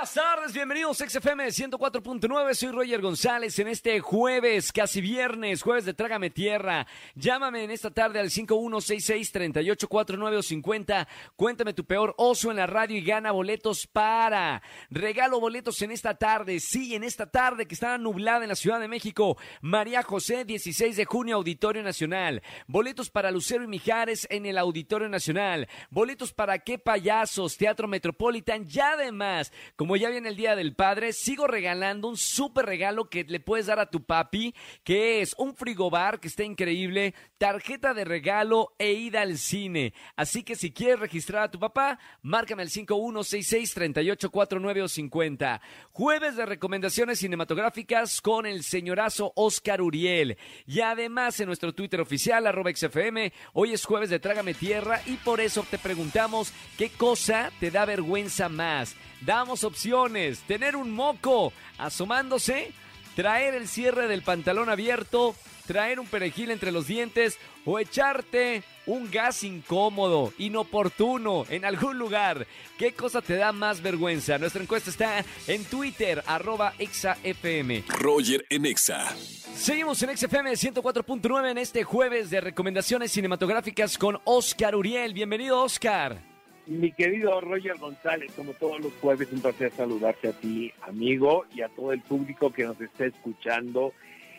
Buenas tardes, bienvenidos a XFM 104.9, soy Roger González en este jueves, casi viernes, jueves de Trágame Tierra. Llámame en esta tarde al 5166-3849 o 50, cuéntame tu peor oso en la radio y gana boletos para. Regalo boletos en esta tarde, sí, en esta tarde que está nublada en la Ciudad de México. María José, 16 de junio, Auditorio Nacional. Boletos para Lucero y Mijares en el Auditorio Nacional. Boletos para qué payasos, Teatro Metropolitan y además, como ya viene el Día del Padre, sigo regalando un súper regalo que le puedes dar a tu papi, que es un frigobar que está increíble, tarjeta de regalo e ida al cine. Así que si quieres registrar a tu papá, márcame al 5166-3849 o 50. Jueves de recomendaciones cinematográficas con el señorazo Oscar Uriel. Y además en nuestro Twitter oficial, arroba XFM, hoy es jueves de Trágame Tierra y por eso te preguntamos qué cosa te da vergüenza más. Damos opciones, tener un moco asomándose, traer el cierre del pantalón abierto, traer un perejil entre los dientes o echarte un gas incómodo, inoportuno, en algún lugar. ¿Qué cosa te da más vergüenza? Nuestra encuesta está en Twitter, arroba exafm. Roger en Exa. Seguimos en XFM 104.9 en este jueves de recomendaciones cinematográficas con Oscar Uriel. Bienvenido, Oscar. Mi querido Roger González, como todos los jueves, un placer saludarte a ti, amigo, y a todo el público que nos está escuchando.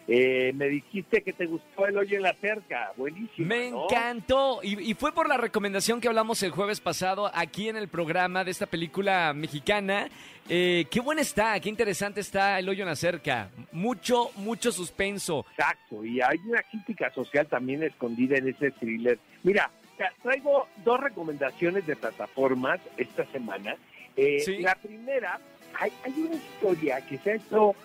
Eh, me dijiste que te gustó el hoyo en la cerca, buenísimo. Me ¿no? encantó. Y, y fue por la recomendación que hablamos el jueves pasado aquí en el programa de esta película mexicana. Eh, qué buena está, qué interesante está El hoyo en la cerca. Mucho, mucho suspenso. Exacto, y hay una crítica social también escondida en ese thriller. Mira, tra- traigo dos recomendaciones de plataformas esta semana. Eh, Sí. La primera, hay, hay una historia que se ha hecho,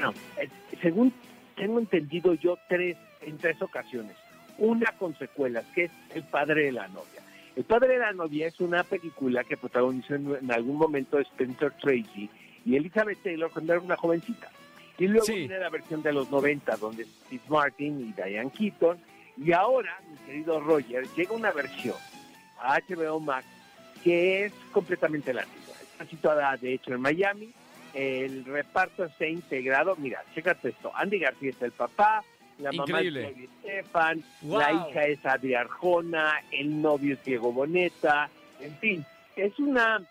no, eh, según tengo entendido yo, tres en tres ocasiones. Una con secuelas, que es El padre de la novia. El padre de la novia es una película que protagonizó en, en algún momento Spencer Tracy y Elizabeth Taylor cuando era una jovencita. Y luego Sí. viene la versión de los 90, donde Steve Martin y Diane Keaton. Y ahora, mi querido Roger, llega una versión a HBO Max que es completamente latina. Está situada, de hecho, en Miami. El reparto está integrado. Mira, chécate esto. Andy García es el papá, la Increíble. mamá es Estefan, Wow. la hija es Adri Arjona, el novio es Diego Boneta. En fin, es una,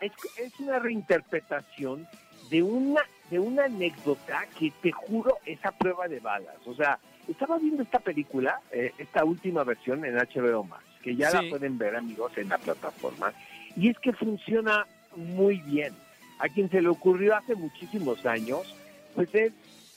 es, es una reinterpretación de una, de una anécdota que te juro es a prueba de balas. O sea, estaba viendo esta película, eh, esta última versión en HBO Max, que ya Sí. la pueden ver amigos en la plataforma, y es que funciona muy bien. A quien se le ocurrió hace muchísimos años, pues es,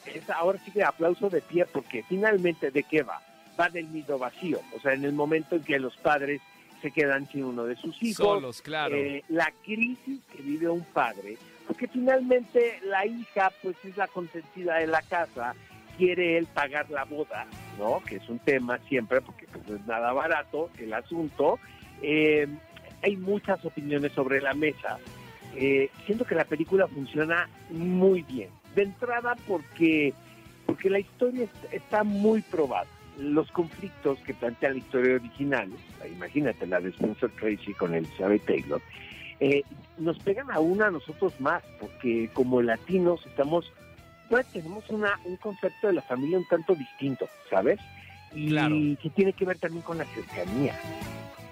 es ahora sí que aplauso de pie, porque finalmente de qué va? Va del nido vacío, o sea, en el momento en que los padres se quedan sin uno de sus hijos, Solos, claro. eh, la crisis que vive un padre, porque finalmente la hija pues es la consentida de la casa, quiere él pagar la boda, ¿no? Que es un tema siempre, porque pues, no es nada barato el asunto. Eh, hay muchas opiniones sobre la mesa. Eh, siento que la película funciona muy bien. De entrada porque, porque la historia es- está muy probada. Los conflictos que plantea la historia original, imagínate la de Spencer Tracy con Elizabeth Taylor, eh, nos pegan aún a nosotros más, porque como latinos estamos, pues tenemos una, un concepto de la familia un tanto distinto, ¿sabes? Y Claro. que tiene que ver también con la cercanía.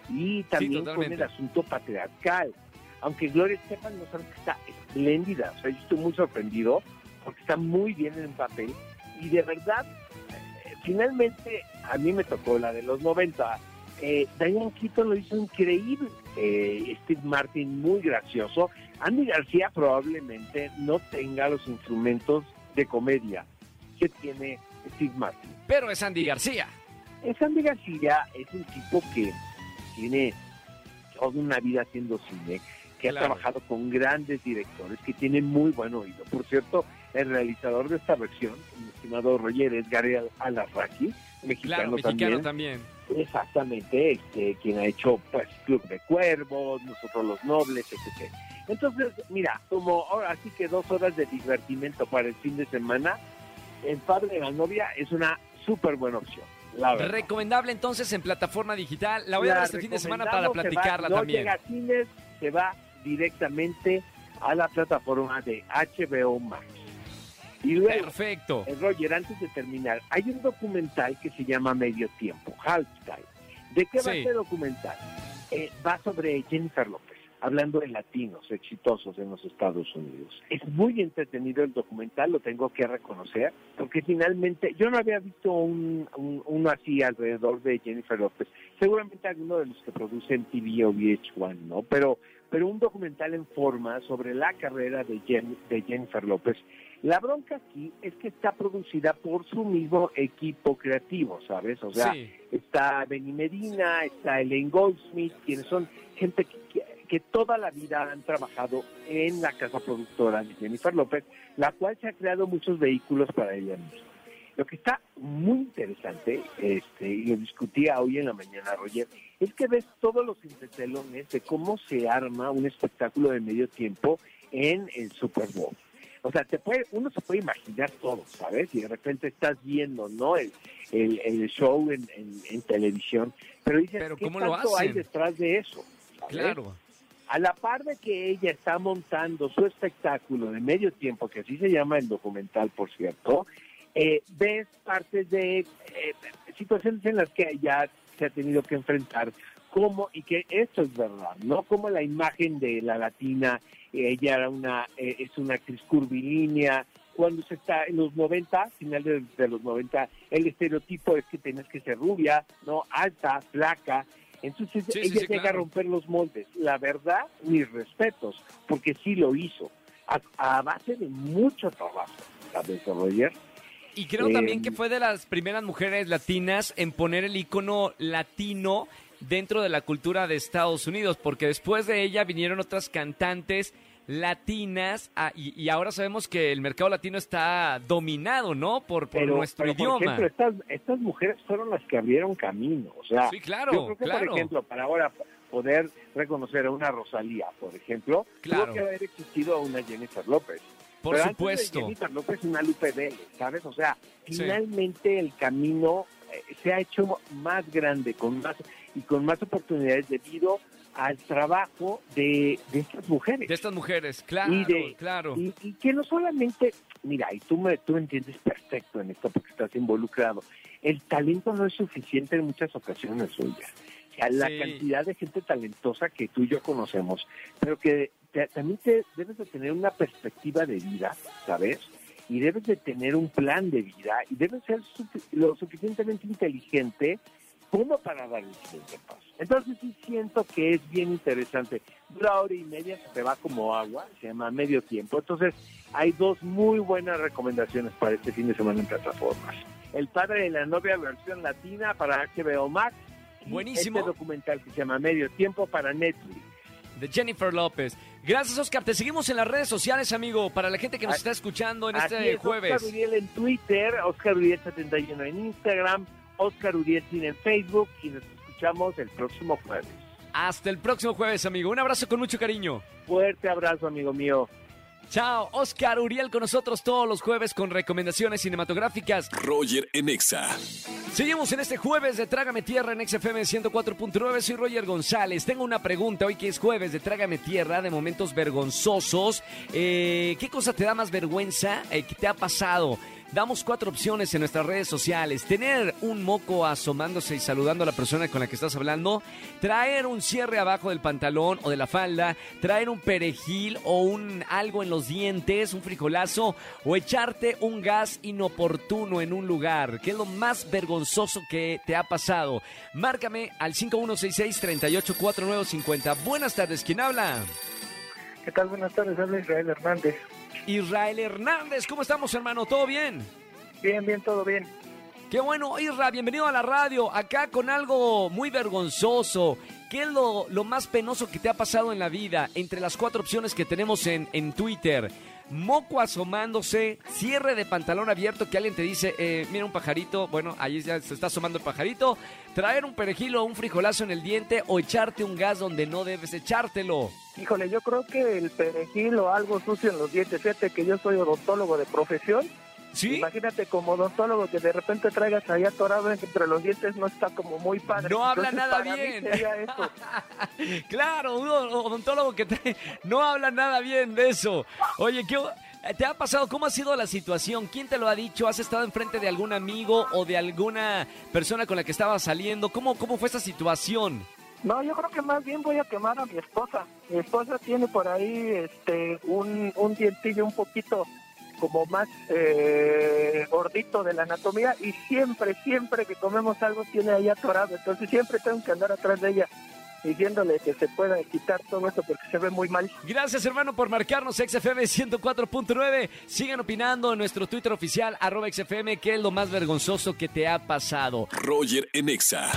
Y también con totalmente. el asunto patriarcal. Aunque Gloria Estefan no sabe que está espléndida, o sea, yo estoy muy sorprendido porque está muy bien en el papel y de verdad, eh, finalmente a mí me tocó la de los 90. Eh, Diane Keaton lo hizo increíble, eh, Steve Martin muy gracioso, Andy García probablemente no tenga los instrumentos de comedia que tiene Steve Martin. Pero es Andy García. Es Andy García es un tipo que tiene toda una vida haciendo cine, que Claro. ha trabajado con grandes directores, que tiene muy buen oído. Por cierto, el realizador de esta versión, mi estimado Roger, es Gary Al- Alarraqui, mexicano, Claro, mexicano también. también. Exactamente, este, quien ha hecho pues Club de Cuervos, Nosotros los Nobles, etc. Entonces, mira, como ahora sí que dos horas de divertimento para el fin de semana, El Padre de la Novia es una súper buena opción. la verdad. Recomendable entonces en plataforma digital. La voy a dar este fin de semana para se va- platicarla no también. llega a cines, se va directamente a la plataforma de HBO Max. Y luego, Perfecto. eh, Roger, antes de terminar, hay un documental que se llama Medio Tiempo, Halftime. ¿De qué va Sí. este documental? Eh, va sobre Jennifer López, hablando de latinos exitosos en los Estados Unidos. Es muy entretenido el documental, lo tengo que reconocer, porque finalmente yo no había visto un, un- uno así alrededor de Jennifer López. Seguramente alguno de los que producen TV o VH1, ¿no? Pero, pero un documental en forma sobre la carrera de, Jen- de Jennifer López. La bronca aquí es que está producida por su mismo equipo creativo, ¿sabes? O sea, sí. está Benny Medina, está Elaine Goldsmith, quienes son gente que, que- que toda la vida han trabajado en la casa productora de Jennifer López, la cual se ha creado muchos vehículos para ella misma. Lo que está muy interesante, este, y lo discutía hoy en la mañana, Roger, es que ves todos los entretelones de cómo se arma un espectáculo de medio tiempo en el Super Bowl. O sea, te puede, uno se puede imaginar todo, ¿sabes? Y de repente estás viendo, ¿no? El, el, el show en, en- en televisión, pero dices, Pero ¿qué ¿cómo lo tanto hay hacen? detrás de eso? ¿sabes? Claro. A la par de que ella está montando su espectáculo de medio tiempo, que así se llama el documental, por cierto, eh, ves partes de eh, situaciones en las que ella se ha tenido que enfrentar, como, y que esto es verdad, ¿no? Como la imagen de la latina, ella era una, eh, es una actriz curvilínea, cuando se está en los 90, final de, de los 90, el estereotipo es que tienes que ser rubia, ¿no? Alta, flaca, entonces Sí, ella sí, llega claro. a romper los moldes. La verdad, mis respetos, porque sí lo hizo, a, a base de mucho trabajo, ¿sabes, Roger? Y creo Eh, también que fue de las primeras mujeres latinas en poner el icono latino dentro de la cultura de Estados Unidos, porque después de ella vinieron otras cantantes latinas ah, y, y ahora sabemos que el mercado latino está dominado, ¿no? Por, por nuestro pero, por idioma. ejemplo, estas, estas mujeres fueron las que abrieron camino. O sea, Sí, claro, yo creo que, claro. por ejemplo, para ahora poder reconocer a una Rosalía, por ejemplo, Claro. tuvo que haber existido a una Jennifer López. por Pero antes de supuesto. Jennifer López, una Lupe Vélez, ¿sabes? O sea, Sí. finalmente el camino eh, se ha hecho más grande con más y con más oportunidades debido al trabajo de, de estas mujeres. De estas mujeres, claro, Y de- claro. Y, y que no solamente, mira, y tú me tú entiendes perfecto en esto porque estás involucrado, el talento no es suficiente en muchas ocasiones, oye. O sea, la Sí. cantidad de gente talentosa que tú y yo conocemos, pero que te- también te, debes de tener una perspectiva de vida, ¿sabes? Y debes de tener un plan de vida y debes ser lo suficientemente inteligente como para dar el siguiente paso. Entonces sí siento que es bien interesante. Dura hora y media, se te va como agua, se llama medio tiempo. Entonces hay dos muy buenas recomendaciones para este fin de semana en plataformas. El padre de la novia versión latina para HBO Max. y Buenísimo. Este documental que se llama Medio Tiempo para Netflix. de Jennifer López. Gracias, Oscar. Te seguimos en las redes sociales, amigo, para la gente que nos Ah, está escuchando en este es, jueves. Oscar Uriel en Twitter, Oscar Uriel 71 en Instagram, Oscar Uriel en Facebook y nos escuchamos el próximo jueves. Hasta el próximo jueves, amigo. Un abrazo con mucho cariño. Fuerte abrazo, amigo mío. Chao, Oscar Uriel con nosotros todos los jueves con recomendaciones cinematográficas. Roger en Exa. Seguimos en este jueves de Trágame Tierra en XFM 104.9. Soy Roger González. Tengo una pregunta hoy que es jueves de Trágame Tierra de momentos vergonzosos. Eh, ¿Qué cosa te da más vergüenza? Eh, ¿Qué te ha pasado? Damos cuatro opciones en nuestras redes sociales. Tener un moco asomándose y saludando a la persona con la que estás hablando. Traer un cierre abajo del pantalón o de la falda. Traer un perejil o un algo en los dientes, un frijolazo. O echarte un gas inoportuno en un lugar. ¿Qué es lo más vergonzoso que te ha pasado? Márcame al 5166-384950. Buenas tardes, ¿quién habla? ¿Qué tal? Buenas tardes, habla Israel Hernández. Israel Hernández, ¿cómo estamos, hermano? ¿Todo bien? Bien, bien, todo bien. Qué bueno, Isra, bienvenido a la radio, acá con algo muy vergonzoso. ¿Qué es lo, lo más penoso que te ha pasado en la vida? Entre las cuatro opciones que tenemos en, en Twitter. Moco asomándose, cierre de pantalón abierto que alguien te dice, eh, mira un pajarito, bueno, ahí ya se está asomando el pajarito, traer un perejil o un frijolazo en el diente o echarte un gas donde no debes echártelo. Híjole, yo creo que el perejil o algo sucio en los dientes, fíjate que yo soy odontólogo de profesión ¿Sí? Imagínate como odontólogo que de repente traigas ahí atorado entre los dientes, no está como muy padre. No habla Entonces, nada bien. eso. claro, un odontólogo que te- no habla nada bien de eso. Oye, ¿qué, ¿te ha pasado? ¿Cómo ha sido la situación? ¿Quién te lo ha dicho? ¿Has estado enfrente de algún amigo o de alguna persona con la que estabas saliendo? ¿Cómo, cómo fue esa situación? No, yo creo que más bien voy a quemar a mi esposa. Mi esposa tiene por ahí este un, un dientillo un poquito como más eh, gordito de la anatomía y siempre, siempre que comemos algo tiene ahí atorado. Entonces siempre tengo que andar atrás de ella diciéndole que se pueda quitar todo eso porque se ve muy mal. Gracias, hermano, por marcarnos XFM 104.9. Sigan opinando en nuestro Twitter oficial, arroba XFM, qué es lo más vergonzoso que te ha pasado. Roger en Exa.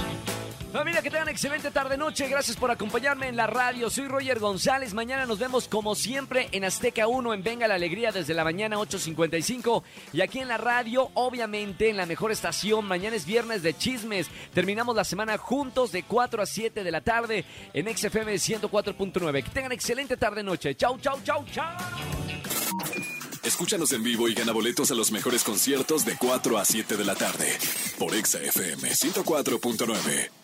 Familia, que tengan excelente tarde-noche. Gracias por acompañarme en la radio. Soy Roger González. Mañana nos vemos como siempre en Azteca 1 en Venga la Alegría desde la mañana 8.55. Y aquí en la radio, obviamente, en la mejor estación. Mañana es viernes de chismes. Terminamos la semana juntos de 4 a 7 de la tarde en XFM 104.9. Que tengan excelente tarde-noche. Chau, chau, chau, chau. Escúchanos en vivo y gana boletos a los mejores conciertos de 4 a 7 de la tarde por Exa FM 104.9.